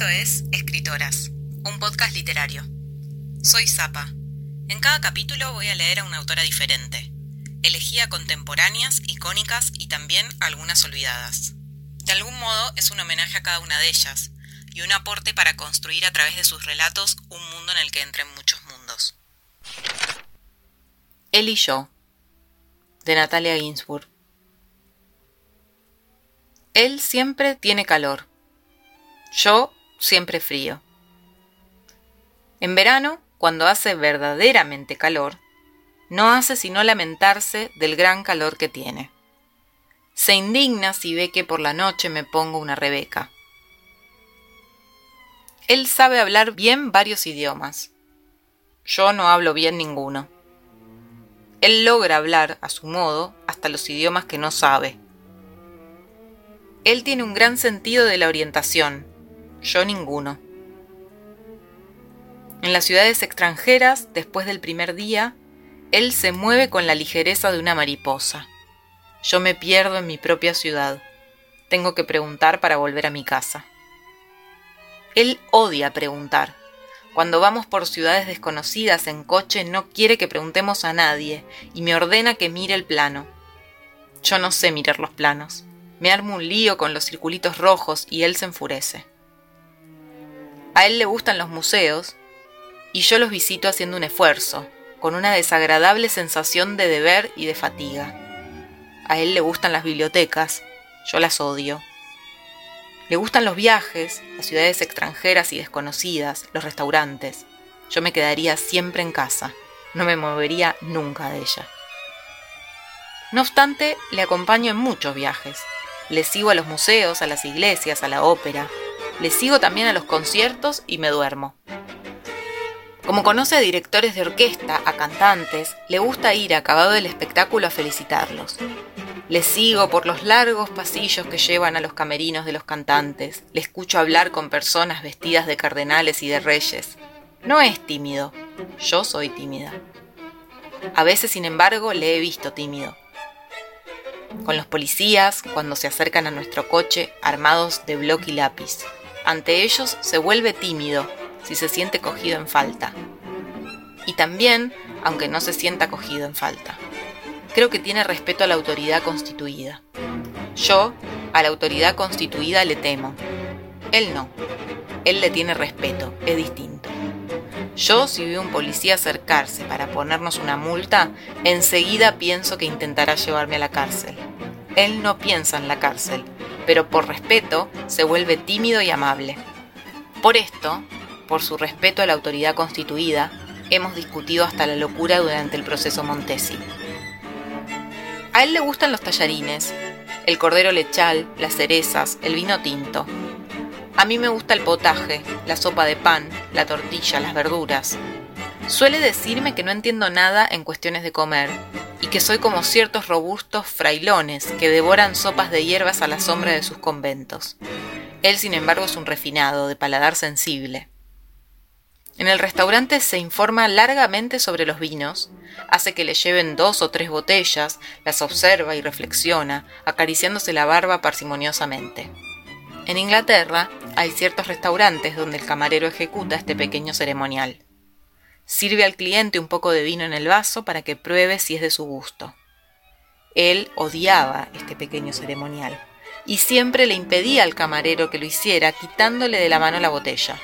Esto es Escritoras, un podcast literario. Soy Zapa. En cada capítulo voy a leer a una autora diferente. Elegí a contemporáneas, icónicas y también algunas olvidadas. De algún modo es un homenaje a cada una de ellas y un aporte para construir a través de sus relatos un mundo en el que entren muchos mundos. Él y yo, de Natalia Ginsburg. Él siempre tiene calor. Yo siempre frío. En verano, cuando hace verdaderamente calor, no hace sino lamentarse del gran calor que tiene. Se indigna si ve que por la noche me pongo una rebeca. Él sabe hablar bien varios idiomas. Yo no hablo bien ninguno. Él logra hablar, a su modo, hasta los idiomas que no sabe. Él tiene un gran sentido de la orientación, yo ninguno. En las ciudades extranjeras, después del primer día, él se mueve con la ligereza de una mariposa. Yo me pierdo en mi propia ciudad. Tengo que preguntar para volver a mi casa. Él odia preguntar. Cuando vamos por ciudades desconocidas en coche no quiere que preguntemos a nadie y me ordena que mire el plano. Yo no sé mirar los planos. Me armo un lío con los circulitos rojos y él se enfurece. A él le gustan los museos y yo los visito haciendo un esfuerzo, con una desagradable sensación de deber y de fatiga. A él le gustan las bibliotecas, yo las odio. Le gustan los viajes, las ciudades extranjeras y desconocidas, los restaurantes. Yo me quedaría siempre en casa, no me movería nunca de ella. No obstante, le acompaño en muchos viajes. Le sigo a los museos, a las iglesias, a la ópera. Le sigo también a los conciertos y me duermo. Como conoce a directores de orquesta, a cantantes, le gusta ir acabado el espectáculo a felicitarlos. Le sigo por los largos pasillos que llevan a los camerinos de los cantantes. Le escucho hablar con personas vestidas de cardenales y de reyes. No es tímido. Yo soy tímida. A veces, sin embargo, le he visto tímido. Con los policías, cuando se acercan a nuestro coche armados de bloque y lápiz. Ante ellos se vuelve tímido si se siente cogido en falta. Y también, aunque no se sienta cogido en falta creo que tiene respeto a la autoridad constituida. Yo, a la autoridad constituida le temo. Él no. Él le tiene respeto, es distinto. Yo, si veo un policía acercarse para ponernos una multa, enseguida pienso que intentará llevarme a la cárcel. Él no piensa en la cárcel, pero por respeto se vuelve tímido y amable. Por esto, por su respeto a la autoridad constituida, hemos discutido hasta la locura durante el proceso Montesi. A él le gustan los tallarines, el cordero lechal, las cerezas, el vino tinto. A mí me gusta el potaje, la sopa de pan, la tortilla, las verduras. Suele decirme que no entiendo nada en cuestiones de comer y que soy como ciertos robustos frailones que devoran sopas de hierbas a la sombra de sus conventos. Él, sin embargo, es un refinado, de paladar sensible. En el restaurante se informa largamente sobre los vinos, hace que le lleven dos o tres botellas, las observa y reflexiona, acariciándose la barba parsimoniosamente. En Inglaterra hay ciertos restaurantes donde el camarero ejecuta este pequeño ceremonial. Sirve al cliente un poco de vino en el vaso para que pruebe si es de su gusto. Él odiaba este pequeño ceremonial y siempre le impedía al camarero que lo hiciera quitándole de la mano la botella.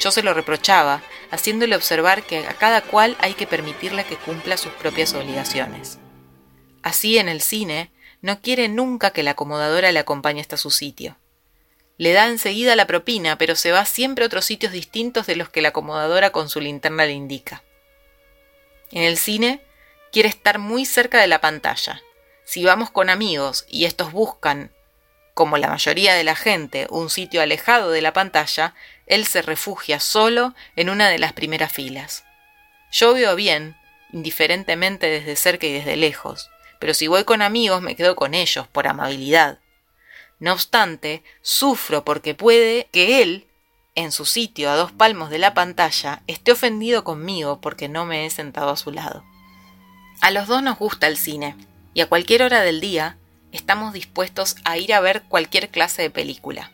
Yo se lo reprochaba, haciéndole observar que a cada cual hay que permitirle que cumpla sus propias obligaciones. Así en el cine, no quiere nunca que la acomodadora le acompañe hasta su sitio. Le da enseguida la propina, pero se va siempre a otros sitios distintos de los que la acomodadora con su linterna le indica. En el cine, quiere estar muy cerca de la pantalla. Si vamos con amigos y estos buscan como la mayoría de la gente, un sitio alejado de la pantalla, él se refugia solo en una de las primeras filas. Yo veo bien, indiferentemente desde cerca y desde lejos, pero si voy con amigos me quedo con ellos, por amabilidad. No obstante, sufro porque puede que él, en su sitio a dos palmos de la pantalla, esté ofendido conmigo porque no me he sentado a su lado. A los dos nos gusta el cine, y a cualquier hora del día estamos dispuestos a ir a ver cualquier clase de película.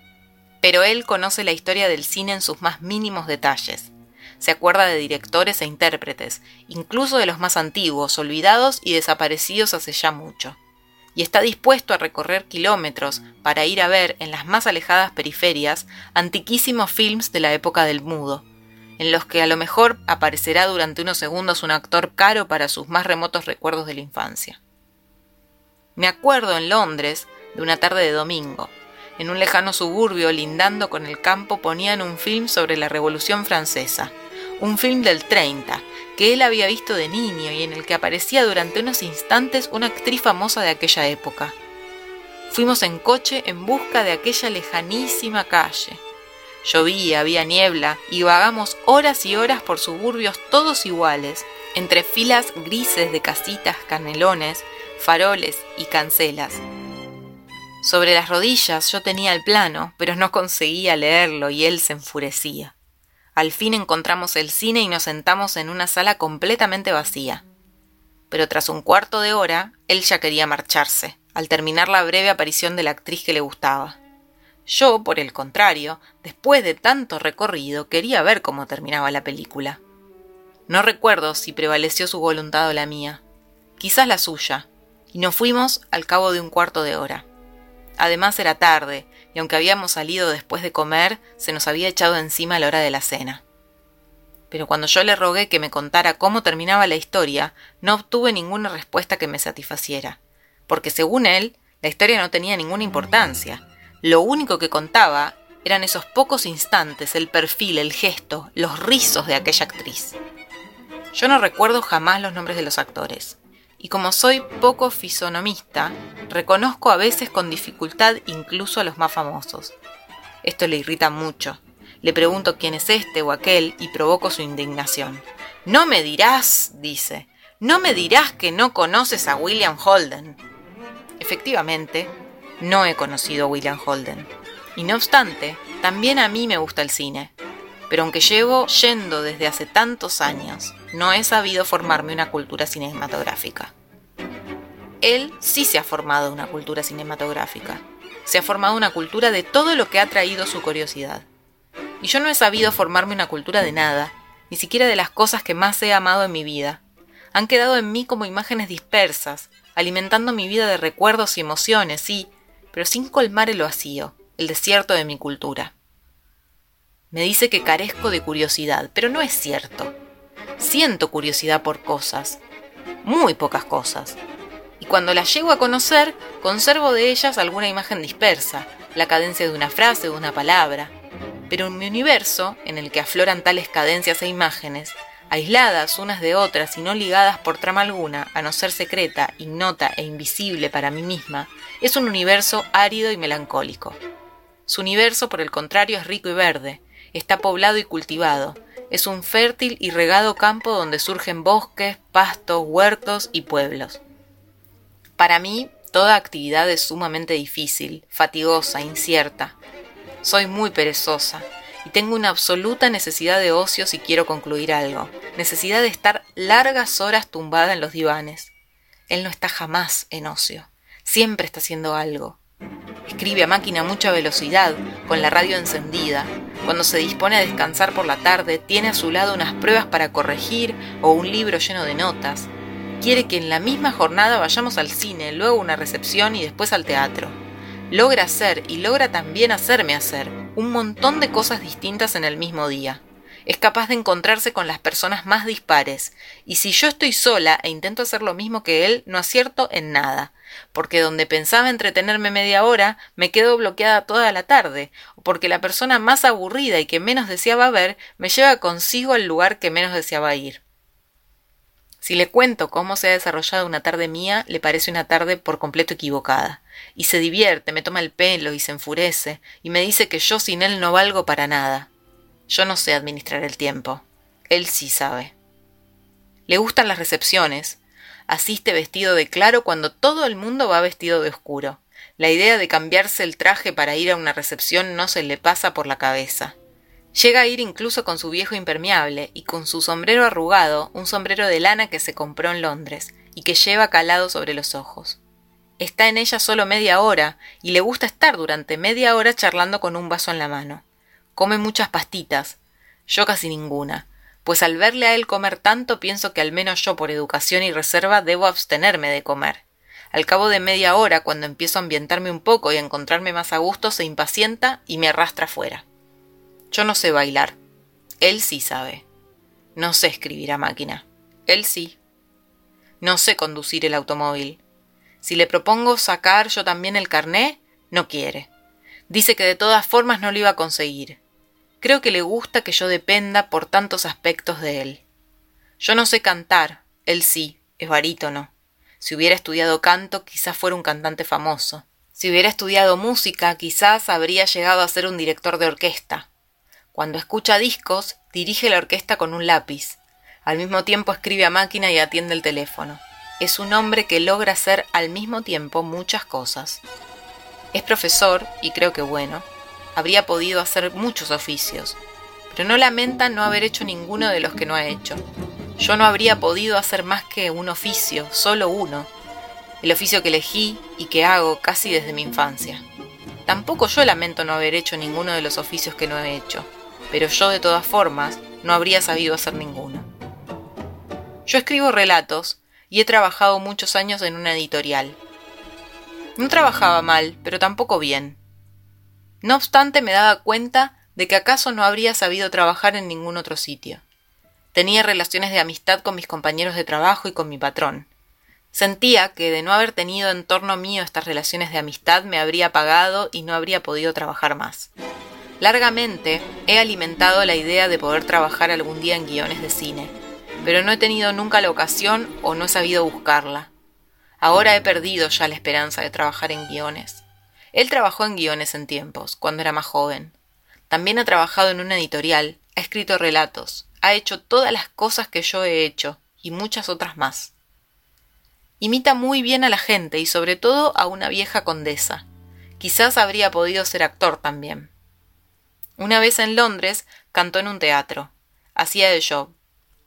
Pero él conoce la historia del cine en sus más mínimos detalles. Se acuerda de directores e intérpretes, incluso de los más antiguos, olvidados y desaparecidos hace ya mucho. Y está dispuesto a recorrer kilómetros para ir a ver en las más alejadas periferias antiquísimos films de la época del mudo, en los que a lo mejor aparecerá durante unos segundos un actor caro para sus más remotos recuerdos de la infancia. Me acuerdo en Londres de una tarde de domingo. En un lejano suburbio lindando con el campo ponían un film sobre la Revolución Francesa, un film del 30, que él había visto de niño y en el que aparecía durante unos instantes una actriz famosa de aquella época. Fuimos en coche en busca de aquella lejanísima calle. Llovía, había niebla y vagamos horas y horas por suburbios todos iguales, entre filas grises de casitas, canelones, faroles y cancelas. Sobre las rodillas yo tenía el plano, pero no conseguía leerlo y él se enfurecía. Al fin encontramos el cine y nos sentamos en una sala completamente vacía. Pero tras un cuarto de hora, él ya quería marcharse, al terminar la breve aparición de la actriz que le gustaba. Yo, por el contrario, después de tanto recorrido, quería ver cómo terminaba la película. No recuerdo si prevaleció su voluntad o la mía, quizás la suya, y nos fuimos al cabo de un cuarto de hora. Además era tarde, y aunque habíamos salido después de comer, se nos había echado encima la hora de la cena. Pero cuando yo le rogué que me contara cómo terminaba la historia, no obtuve ninguna respuesta que me satisfaciera, porque según él, la historia no tenía ninguna importancia. Lo único que contaba eran esos pocos instantes, el perfil, el gesto, los rizos de aquella actriz. Yo no recuerdo jamás los nombres de los actores y como soy poco fisonomista, reconozco a veces con dificultad incluso a los más famosos. Esto le irrita mucho. Le pregunto quién es este o aquel y provoco su indignación. No me dirás, dice, no me dirás que no conoces a William Holden. Efectivamente, no he conocido a William Holden. Y no obstante, también a mí me gusta el cine. Pero aunque llevo yendo desde hace tantos años, no he sabido formarme una cultura cinematográfica. Él sí se ha formado una cultura cinematográfica. Se ha formado una cultura de todo lo que ha traído su curiosidad. Y yo no he sabido formarme una cultura de nada, ni siquiera de las cosas que más he amado en mi vida. Han quedado en mí como imágenes dispersas, alimentando mi vida de recuerdos y emociones, sí, pero sin colmar el vacío, el desierto de mi cultura. Me dice que carezco de curiosidad, pero no es cierto. Siento curiosidad por cosas, muy pocas cosas. Y cuando las llego a conocer, conservo de ellas alguna imagen dispersa, la cadencia de una frase o de una palabra. Pero en mi universo, en el que afloran tales cadencias e imágenes, aisladas unas de otras y no ligadas por trama alguna, a no ser secreta, ignota e invisible para mí misma, es un universo árido y melancólico. Su universo, por el contrario, es rico y verde, está poblado y cultivado, es un fértil y regado campo donde surgen bosques, pastos, huertos y pueblos. Para mí, toda actividad es sumamente difícil, fatigosa, incierta. Soy muy perezosa y tengo una absoluta necesidad de ocio si quiero concluir algo, necesidad de estar largas horas tumbada en los divanes. Él no está jamás en ocio, siempre está haciendo algo. Escribe a máquina a mucha velocidad, con la radio encendida, cuando se dispone a descansar por la tarde, tiene a su lado unas pruebas para corregir o un libro lleno de notas. Quiere que en la misma jornada vayamos al cine, luego a una recepción y después al teatro. Logra hacer y logra también hacerme hacer un montón de cosas distintas en el mismo día. Es capaz de encontrarse con las personas más dispares, y si yo estoy sola e intento hacer lo mismo que él, no acierto en nada porque donde pensaba entretenerme media hora, me quedo bloqueada toda la tarde, o porque la persona más aburrida y que menos deseaba ver me lleva consigo al lugar que menos deseaba ir. Si le cuento cómo se ha desarrollado una tarde mía, le parece una tarde por completo equivocada, y se divierte, me toma el pelo y se enfurece, y me dice que yo sin él no valgo para nada. Yo no sé administrar el tiempo. Él sí sabe. Le gustan las recepciones, asiste vestido de claro cuando todo el mundo va vestido de oscuro. La idea de cambiarse el traje para ir a una recepción no se le pasa por la cabeza. Llega a ir incluso con su viejo impermeable y con su sombrero arrugado, un sombrero de lana que se compró en Londres y que lleva calado sobre los ojos. está en ella solo media hora y le gusta estar durante media hora charlando con un vaso en la mano. Come muchas pastitas, yo casi ninguna, pues al verle a él comer tanto pienso que al menos yo por educación y reserva debo abstenerme de comer. Al cabo de media hora, cuando empiezo a ambientarme un poco y a encontrarme más a gusto, se impacienta y me arrastra fuera. Yo no sé bailar. Él sí sabe. No sé escribir a máquina. Él sí. No sé conducir el automóvil. Si le propongo sacar yo también el carné, no quiere. Dice que de todas formas no lo iba a conseguir. Creo que le gusta que yo dependa por tantos aspectos de él. Yo no sé cantar, él sí, es barítono. Si hubiera estudiado canto, quizás fuera un cantante famoso. Si hubiera estudiado música, quizás habría llegado a ser un director de orquesta. Cuando escucha discos, dirige la orquesta con un lápiz. Al mismo tiempo escribe a máquina y atiende el teléfono. Es un hombre que logra hacer al mismo tiempo muchas cosas. Es profesor, y creo que bueno. Habría podido hacer muchos oficios, pero no lamenta no haber hecho ninguno de los que no ha hecho. Yo no habría podido hacer más que un oficio, solo uno, el oficio que elegí y que hago casi desde mi infancia. Tampoco yo lamento no haber hecho ninguno de los oficios que no he hecho, pero yo de todas formas no habría sabido hacer ninguno. Yo escribo relatos y he trabajado muchos años en una editorial. No trabajaba mal, pero tampoco bien. No obstante me daba cuenta de que acaso no habría sabido trabajar en ningún otro sitio. Tenía relaciones de amistad con mis compañeros de trabajo y con mi patrón. Sentía que de no haber tenido en torno mío estas relaciones de amistad me habría pagado y no habría podido trabajar más. Largamente he alimentado la idea de poder trabajar algún día en guiones de cine, pero no he tenido nunca la ocasión o no he sabido buscarla. Ahora he perdido ya la esperanza de trabajar en guiones. Él trabajó en guiones en tiempos, cuando era más joven. También ha trabajado en una editorial, ha escrito relatos, ha hecho todas las cosas que yo he hecho y muchas otras más. Imita muy bien a la gente y sobre todo a una vieja condesa. Quizás habría podido ser actor también. Una vez en Londres cantó en un teatro. Hacía de Job.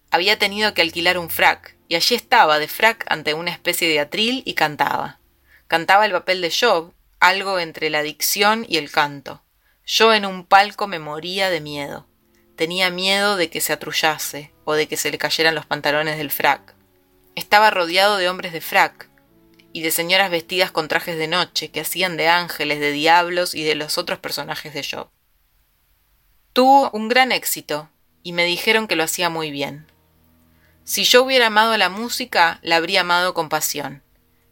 Había tenido que alquilar un frac, y allí estaba de frac ante una especie de atril y cantaba. Cantaba el papel de Job, algo entre la dicción y el canto. Yo en un palco me moría de miedo. Tenía miedo de que se atrullase o de que se le cayeran los pantalones del frac. Estaba rodeado de hombres de frac y de señoras vestidas con trajes de noche que hacían de ángeles, de diablos y de los otros personajes de Job. Tuvo un gran éxito y me dijeron que lo hacía muy bien. Si yo hubiera amado la música, la habría amado con pasión,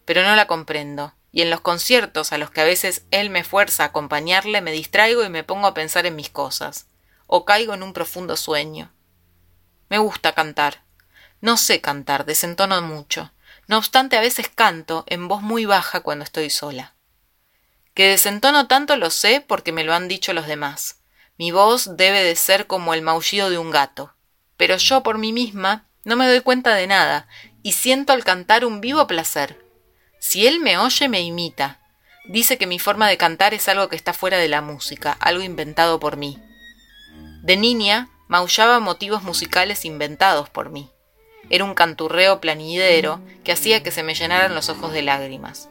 pero no la comprendo, y en los conciertos a los que a veces él me fuerza a acompañarle me distraigo y me pongo a pensar en mis cosas o caigo en un profundo sueño. Me gusta cantar. No sé cantar, desentono mucho. No obstante, a veces canto en voz muy baja cuando estoy sola. Que desentono tanto lo sé porque me lo han dicho los demás. Mi voz debe de ser como el maullido de un gato. Pero yo por mí misma no me doy cuenta de nada y siento al cantar un vivo placer. Si él me oye, me imita. Dice que mi forma de cantar es algo que está fuera de la música, algo inventado por mí. De niña, maullaba motivos musicales inventados por mí. Era un canturreo planidero que hacía que se me llenaran los ojos de lágrimas.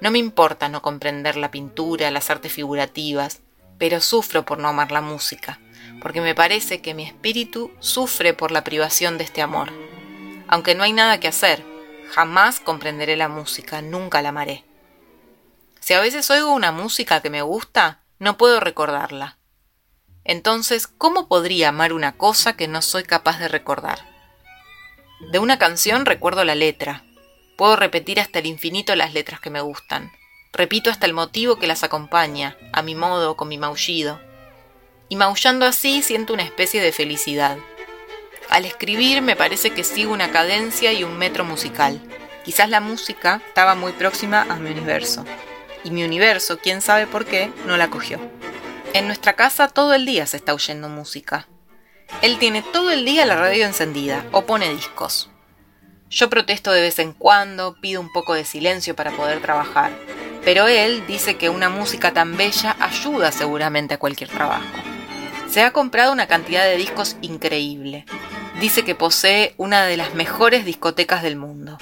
No me importa no comprender la pintura, las artes figurativas, pero sufro por no amar la música, porque me parece que mi espíritu sufre por la privación de este amor. Aunque no hay nada que hacer, jamás comprenderé la música, nunca la amaré. Si a veces oigo una música que me gusta, no puedo recordarla. Entonces, ¿cómo podría amar una cosa que no soy capaz de recordar? De una canción recuerdo la letra. Puedo repetir hasta el infinito las letras que me gustan. Repito hasta el motivo que las acompaña, a mi modo, con mi maullido. Y maullando así siento una especie de felicidad. Al escribir me parece que sigo una cadencia y un metro musical. Quizás la música estaba muy próxima a mi universo. Y mi universo, quién sabe por qué, no la cogió. En nuestra casa todo el día se está oyendo música. Él tiene todo el día la radio encendida o pone discos. Yo protesto de vez en cuando, pido un poco de silencio para poder trabajar, pero él dice que una música tan bella ayuda seguramente a cualquier trabajo. Se ha comprado una cantidad de discos increíble. Dice que posee una de las mejores discotecas del mundo.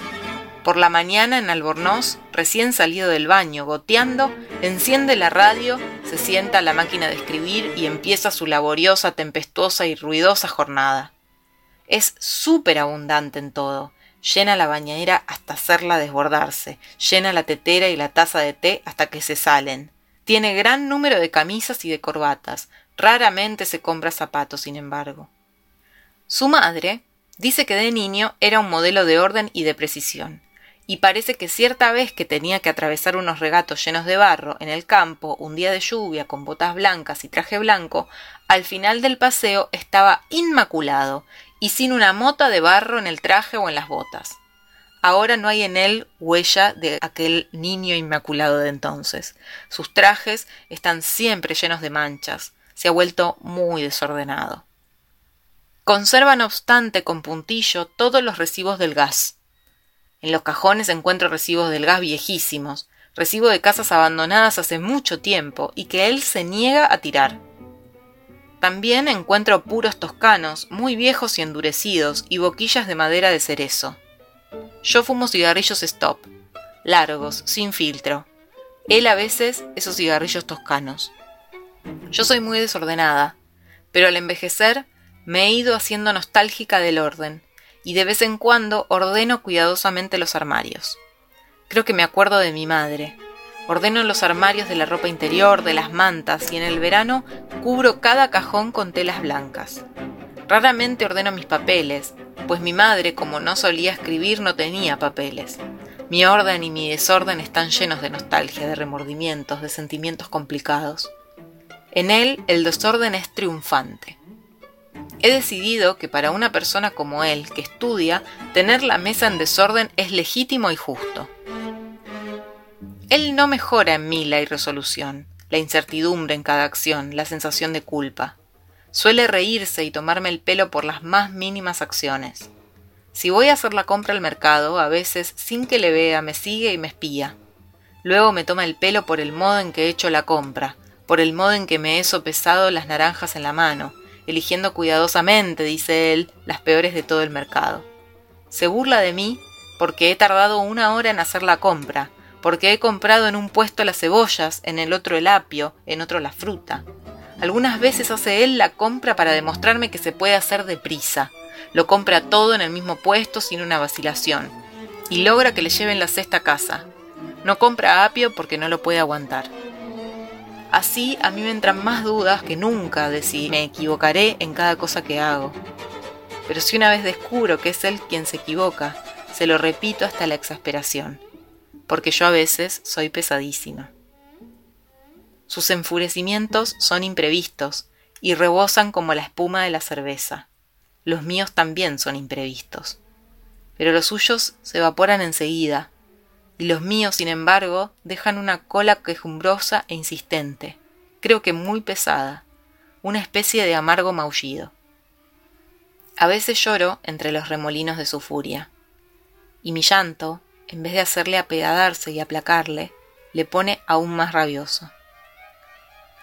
Por la mañana en Albornoz, recién salido del baño, goteando, enciende la radio, se sienta a la máquina de escribir y empieza su laboriosa, tempestuosa y ruidosa jornada. Es súper abundante en todo. Llena la bañadera hasta hacerla desbordarse, llena la tetera y la taza de té hasta que se salen. Tiene gran número de camisas y de corbatas. Raramente se compra zapatos, sin embargo. Su madre dice que de niño era un modelo de orden y de precisión y parece que cierta vez que tenía que atravesar unos regatos llenos de barro en el campo, un día de lluvia, con botas blancas y traje blanco, al final del paseo estaba inmaculado y sin una mota de barro en el traje o en las botas. Ahora no hay en él huella de aquel niño inmaculado de entonces. Sus trajes están siempre llenos de manchas. Se ha vuelto muy desordenado. Conserva, no obstante, con puntillo todos los recibos del gas en los cajones encuentro recibos del gas viejísimos, recibo de casas abandonadas hace mucho tiempo y que él se niega a tirar. También encuentro puros toscanos, muy viejos y endurecidos, y boquillas de madera de cerezo. Yo fumo cigarrillos stop, largos, sin filtro. Él a veces esos cigarrillos toscanos. Yo soy muy desordenada, pero al envejecer me he ido haciendo nostálgica del orden, y de vez en cuando ordeno cuidadosamente los armarios. Creo que me acuerdo de mi madre. Ordeno los armarios de la ropa interior, de las mantas y en el verano cubro cada cajón con telas blancas. Raramente ordeno mis papeles, pues mi madre, como no solía escribir, no tenía papeles. Mi orden y mi desorden están llenos de nostalgia, de remordimientos, de sentimientos complicados. En él el desorden es triunfante. He decidido que para una persona como él, que estudia, tener la mesa en desorden es legítimo y justo. Él no mejora en mí la irresolución, la incertidumbre en cada acción, la sensación de culpa. Suele reírse y tomarme el pelo por las más mínimas acciones. Si voy a hacer la compra al mercado, a veces, sin que le vea, me sigue y me espía. Luego me toma el pelo por el modo en que he hecho la compra, por el modo en que me he sopesado las naranjas en la mano, eligiendo cuidadosamente, dice él, las peores de todo el mercado. Se burla de mí porque he tardado una hora en hacer la compra, porque he comprado en un puesto las cebollas, en el otro el apio, en otro la fruta. Algunas veces hace él la compra para demostrarme que se puede hacer deprisa. Lo compra todo en el mismo puesto sin una vacilación. Y logra que le lleven la cesta a casa. No compra apio porque no lo puede aguantar. Así a mí me entran más dudas que nunca de si me equivocaré en cada cosa que hago. Pero si una vez descubro que es él quien se equivoca, se lo repito hasta la exasperación, porque yo a veces soy pesadísima. Sus enfurecimientos son imprevistos y rebosan como la espuma de la cerveza. Los míos también son imprevistos. Pero los suyos se evaporan enseguida, y los míos, sin embargo, dejan una cola quejumbrosa e insistente, creo que muy pesada, una especie de amargo maullido. A veces lloro entre los remolinos de su furia, y mi llanto, en vez de hacerle apeadarse y aplacarle, le pone aún más rabioso.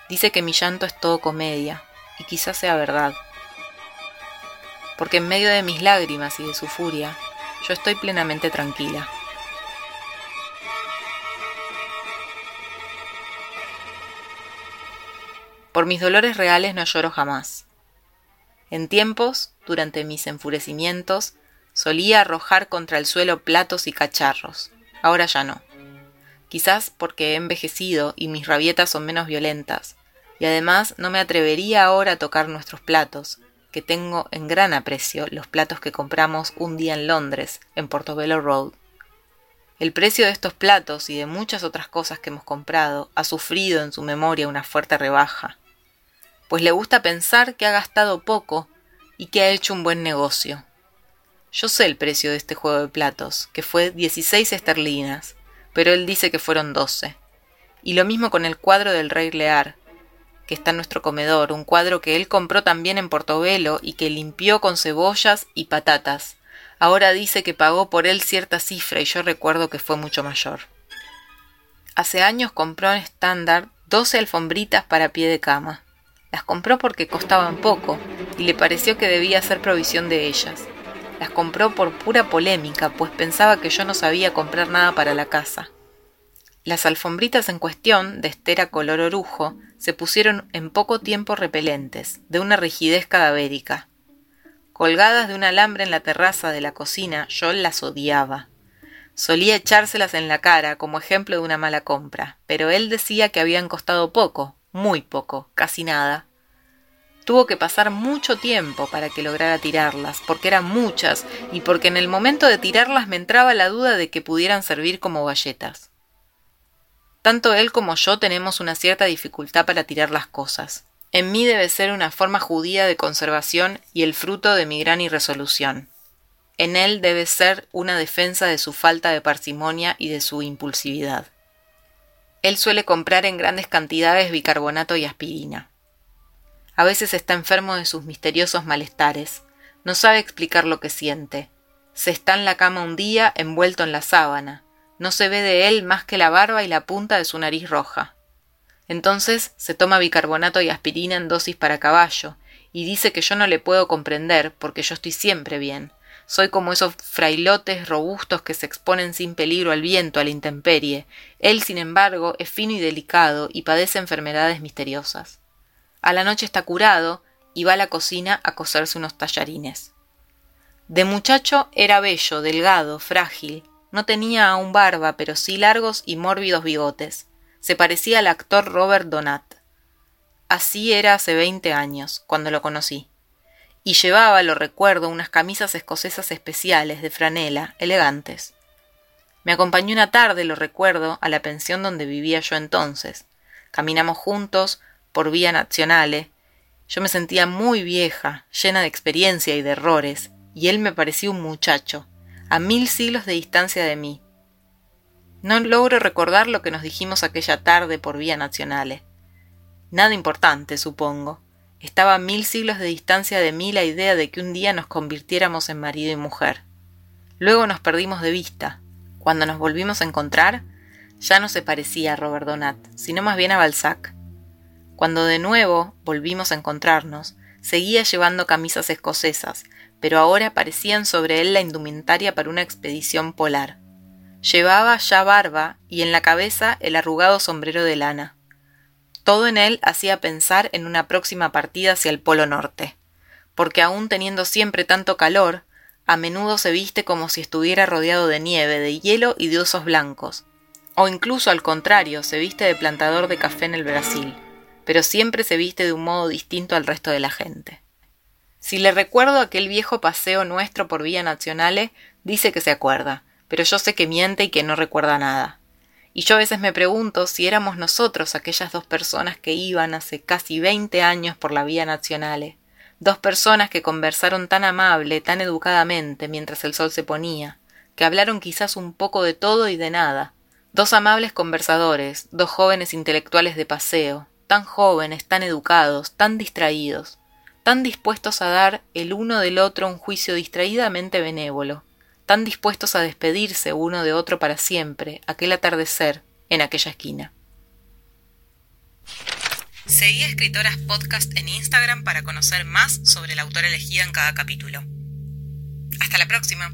Dice que mi llanto es todo comedia, y quizás sea verdad, porque en medio de mis lágrimas y de su furia, yo estoy plenamente tranquila. Por mis dolores reales no lloro jamás. En tiempos, durante mis enfurecimientos, solía arrojar contra el suelo platos y cacharros. Ahora ya no. Quizás porque he envejecido y mis rabietas son menos violentas, y además no me atrevería ahora a tocar nuestros platos, que tengo en gran aprecio los platos que compramos un día en Londres, en Portobello Road. El precio de estos platos y de muchas otras cosas que hemos comprado ha sufrido en su memoria una fuerte rebaja pues le gusta pensar que ha gastado poco y que ha hecho un buen negocio. Yo sé el precio de este juego de platos, que fue 16 esterlinas, pero él dice que fueron 12. Y lo mismo con el cuadro del rey Lear, que está en nuestro comedor, un cuadro que él compró también en Portobelo y que limpió con cebollas y patatas. Ahora dice que pagó por él cierta cifra y yo recuerdo que fue mucho mayor. Hace años compró en estándar 12 alfombritas para pie de cama. Las compró porque costaban poco y le pareció que debía hacer provisión de ellas. Las compró por pura polémica, pues pensaba que yo no sabía comprar nada para la casa. Las alfombritas en cuestión, de estera color orujo, se pusieron en poco tiempo repelentes, de una rigidez cadavérica. Colgadas de un alambre en la terraza de la cocina, yo las odiaba. Solía echárselas en la cara como ejemplo de una mala compra, pero él decía que habían costado poco, muy poco, casi nada. Tuvo que pasar mucho tiempo para que lograra tirarlas, porque eran muchas y porque en el momento de tirarlas me entraba la duda de que pudieran servir como galletas. Tanto él como yo tenemos una cierta dificultad para tirar las cosas. En mí debe ser una forma judía de conservación y el fruto de mi gran irresolución. En él debe ser una defensa de su falta de parsimonia y de su impulsividad. Él suele comprar en grandes cantidades bicarbonato y aspirina. A veces está enfermo de sus misteriosos malestares. No sabe explicar lo que siente. Se está en la cama un día envuelto en la sábana. No se ve de él más que la barba y la punta de su nariz roja. Entonces se toma bicarbonato y aspirina en dosis para caballo, y dice que yo no le puedo comprender porque yo estoy siempre bien. Soy como esos frailotes robustos que se exponen sin peligro al viento, a la intemperie. Él, sin embargo, es fino y delicado y padece enfermedades misteriosas. A la noche está curado y va a la cocina a coserse unos tallarines. De muchacho era bello, delgado, frágil, no tenía aún barba, pero sí largos y mórbidos bigotes. Se parecía al actor Robert Donat. Así era hace veinte años, cuando lo conocí. Y llevaba, lo recuerdo, unas camisas escocesas especiales, de franela, elegantes. Me acompañó una tarde, lo recuerdo, a la pensión donde vivía yo entonces. Caminamos juntos por vía nacionale. Yo me sentía muy vieja, llena de experiencia y de errores, y él me parecía un muchacho, a mil siglos de distancia de mí. No logro recordar lo que nos dijimos aquella tarde por vía nacionales. Nada importante, supongo. Estaba a mil siglos de distancia de mí la idea de que un día nos convirtiéramos en marido y mujer. Luego nos perdimos de vista. Cuando nos volvimos a encontrar, ya no se parecía a Robert Donat, sino más bien a Balzac. Cuando de nuevo volvimos a encontrarnos, seguía llevando camisas escocesas, pero ahora parecían sobre él la indumentaria para una expedición polar. Llevaba ya barba y en la cabeza el arrugado sombrero de lana. Todo en él hacía pensar en una próxima partida hacia el Polo Norte, porque aun teniendo siempre tanto calor, a menudo se viste como si estuviera rodeado de nieve, de hielo y de osos blancos, o incluso al contrario, se viste de plantador de café en el Brasil, pero siempre se viste de un modo distinto al resto de la gente. Si le recuerdo aquel viejo paseo nuestro por Vía Nacionales, dice que se acuerda, pero yo sé que miente y que no recuerda nada. Y yo a veces me pregunto si éramos nosotros aquellas dos personas que iban hace casi veinte años por la Vía Nacionales, dos personas que conversaron tan amable, tan educadamente mientras el sol se ponía, que hablaron quizás un poco de todo y de nada, dos amables conversadores, dos jóvenes intelectuales de paseo, tan jóvenes, tan educados, tan distraídos, tan dispuestos a dar el uno del otro un juicio distraídamente benévolo, tan dispuestos a despedirse uno de otro para siempre, aquel atardecer, en aquella esquina. Seguí Escritoras Podcast en Instagram para conocer más sobre la autora elegida en cada capítulo. Hasta la próxima.